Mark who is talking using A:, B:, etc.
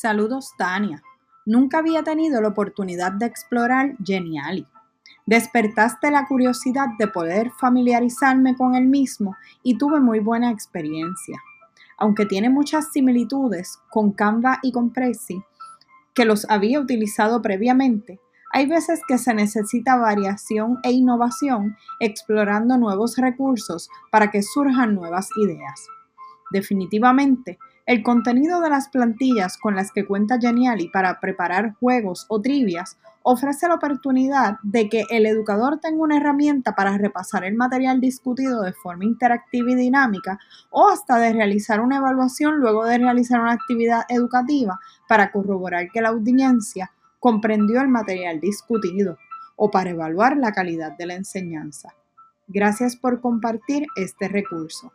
A: Saludos, Tania. Nunca había tenido la oportunidad de explorar Geniali. Despertaste la curiosidad de poder familiarizarme con el mismo y tuve muy buena experiencia. Aunque tiene muchas similitudes con Canva y con Prezi, que los había utilizado previamente, hay veces que se necesita variación e innovación explorando nuevos recursos para que surjan nuevas ideas. Definitivamente, el contenido de las plantillas con las que cuenta Geniali para preparar juegos o trivias ofrece la oportunidad de que el educador tenga una herramienta para repasar el material discutido de forma interactiva y dinámica o hasta de realizar una evaluación luego de realizar una actividad educativa para corroborar que la audiencia comprendió el material discutido o para evaluar la calidad de la enseñanza. Gracias por compartir este recurso.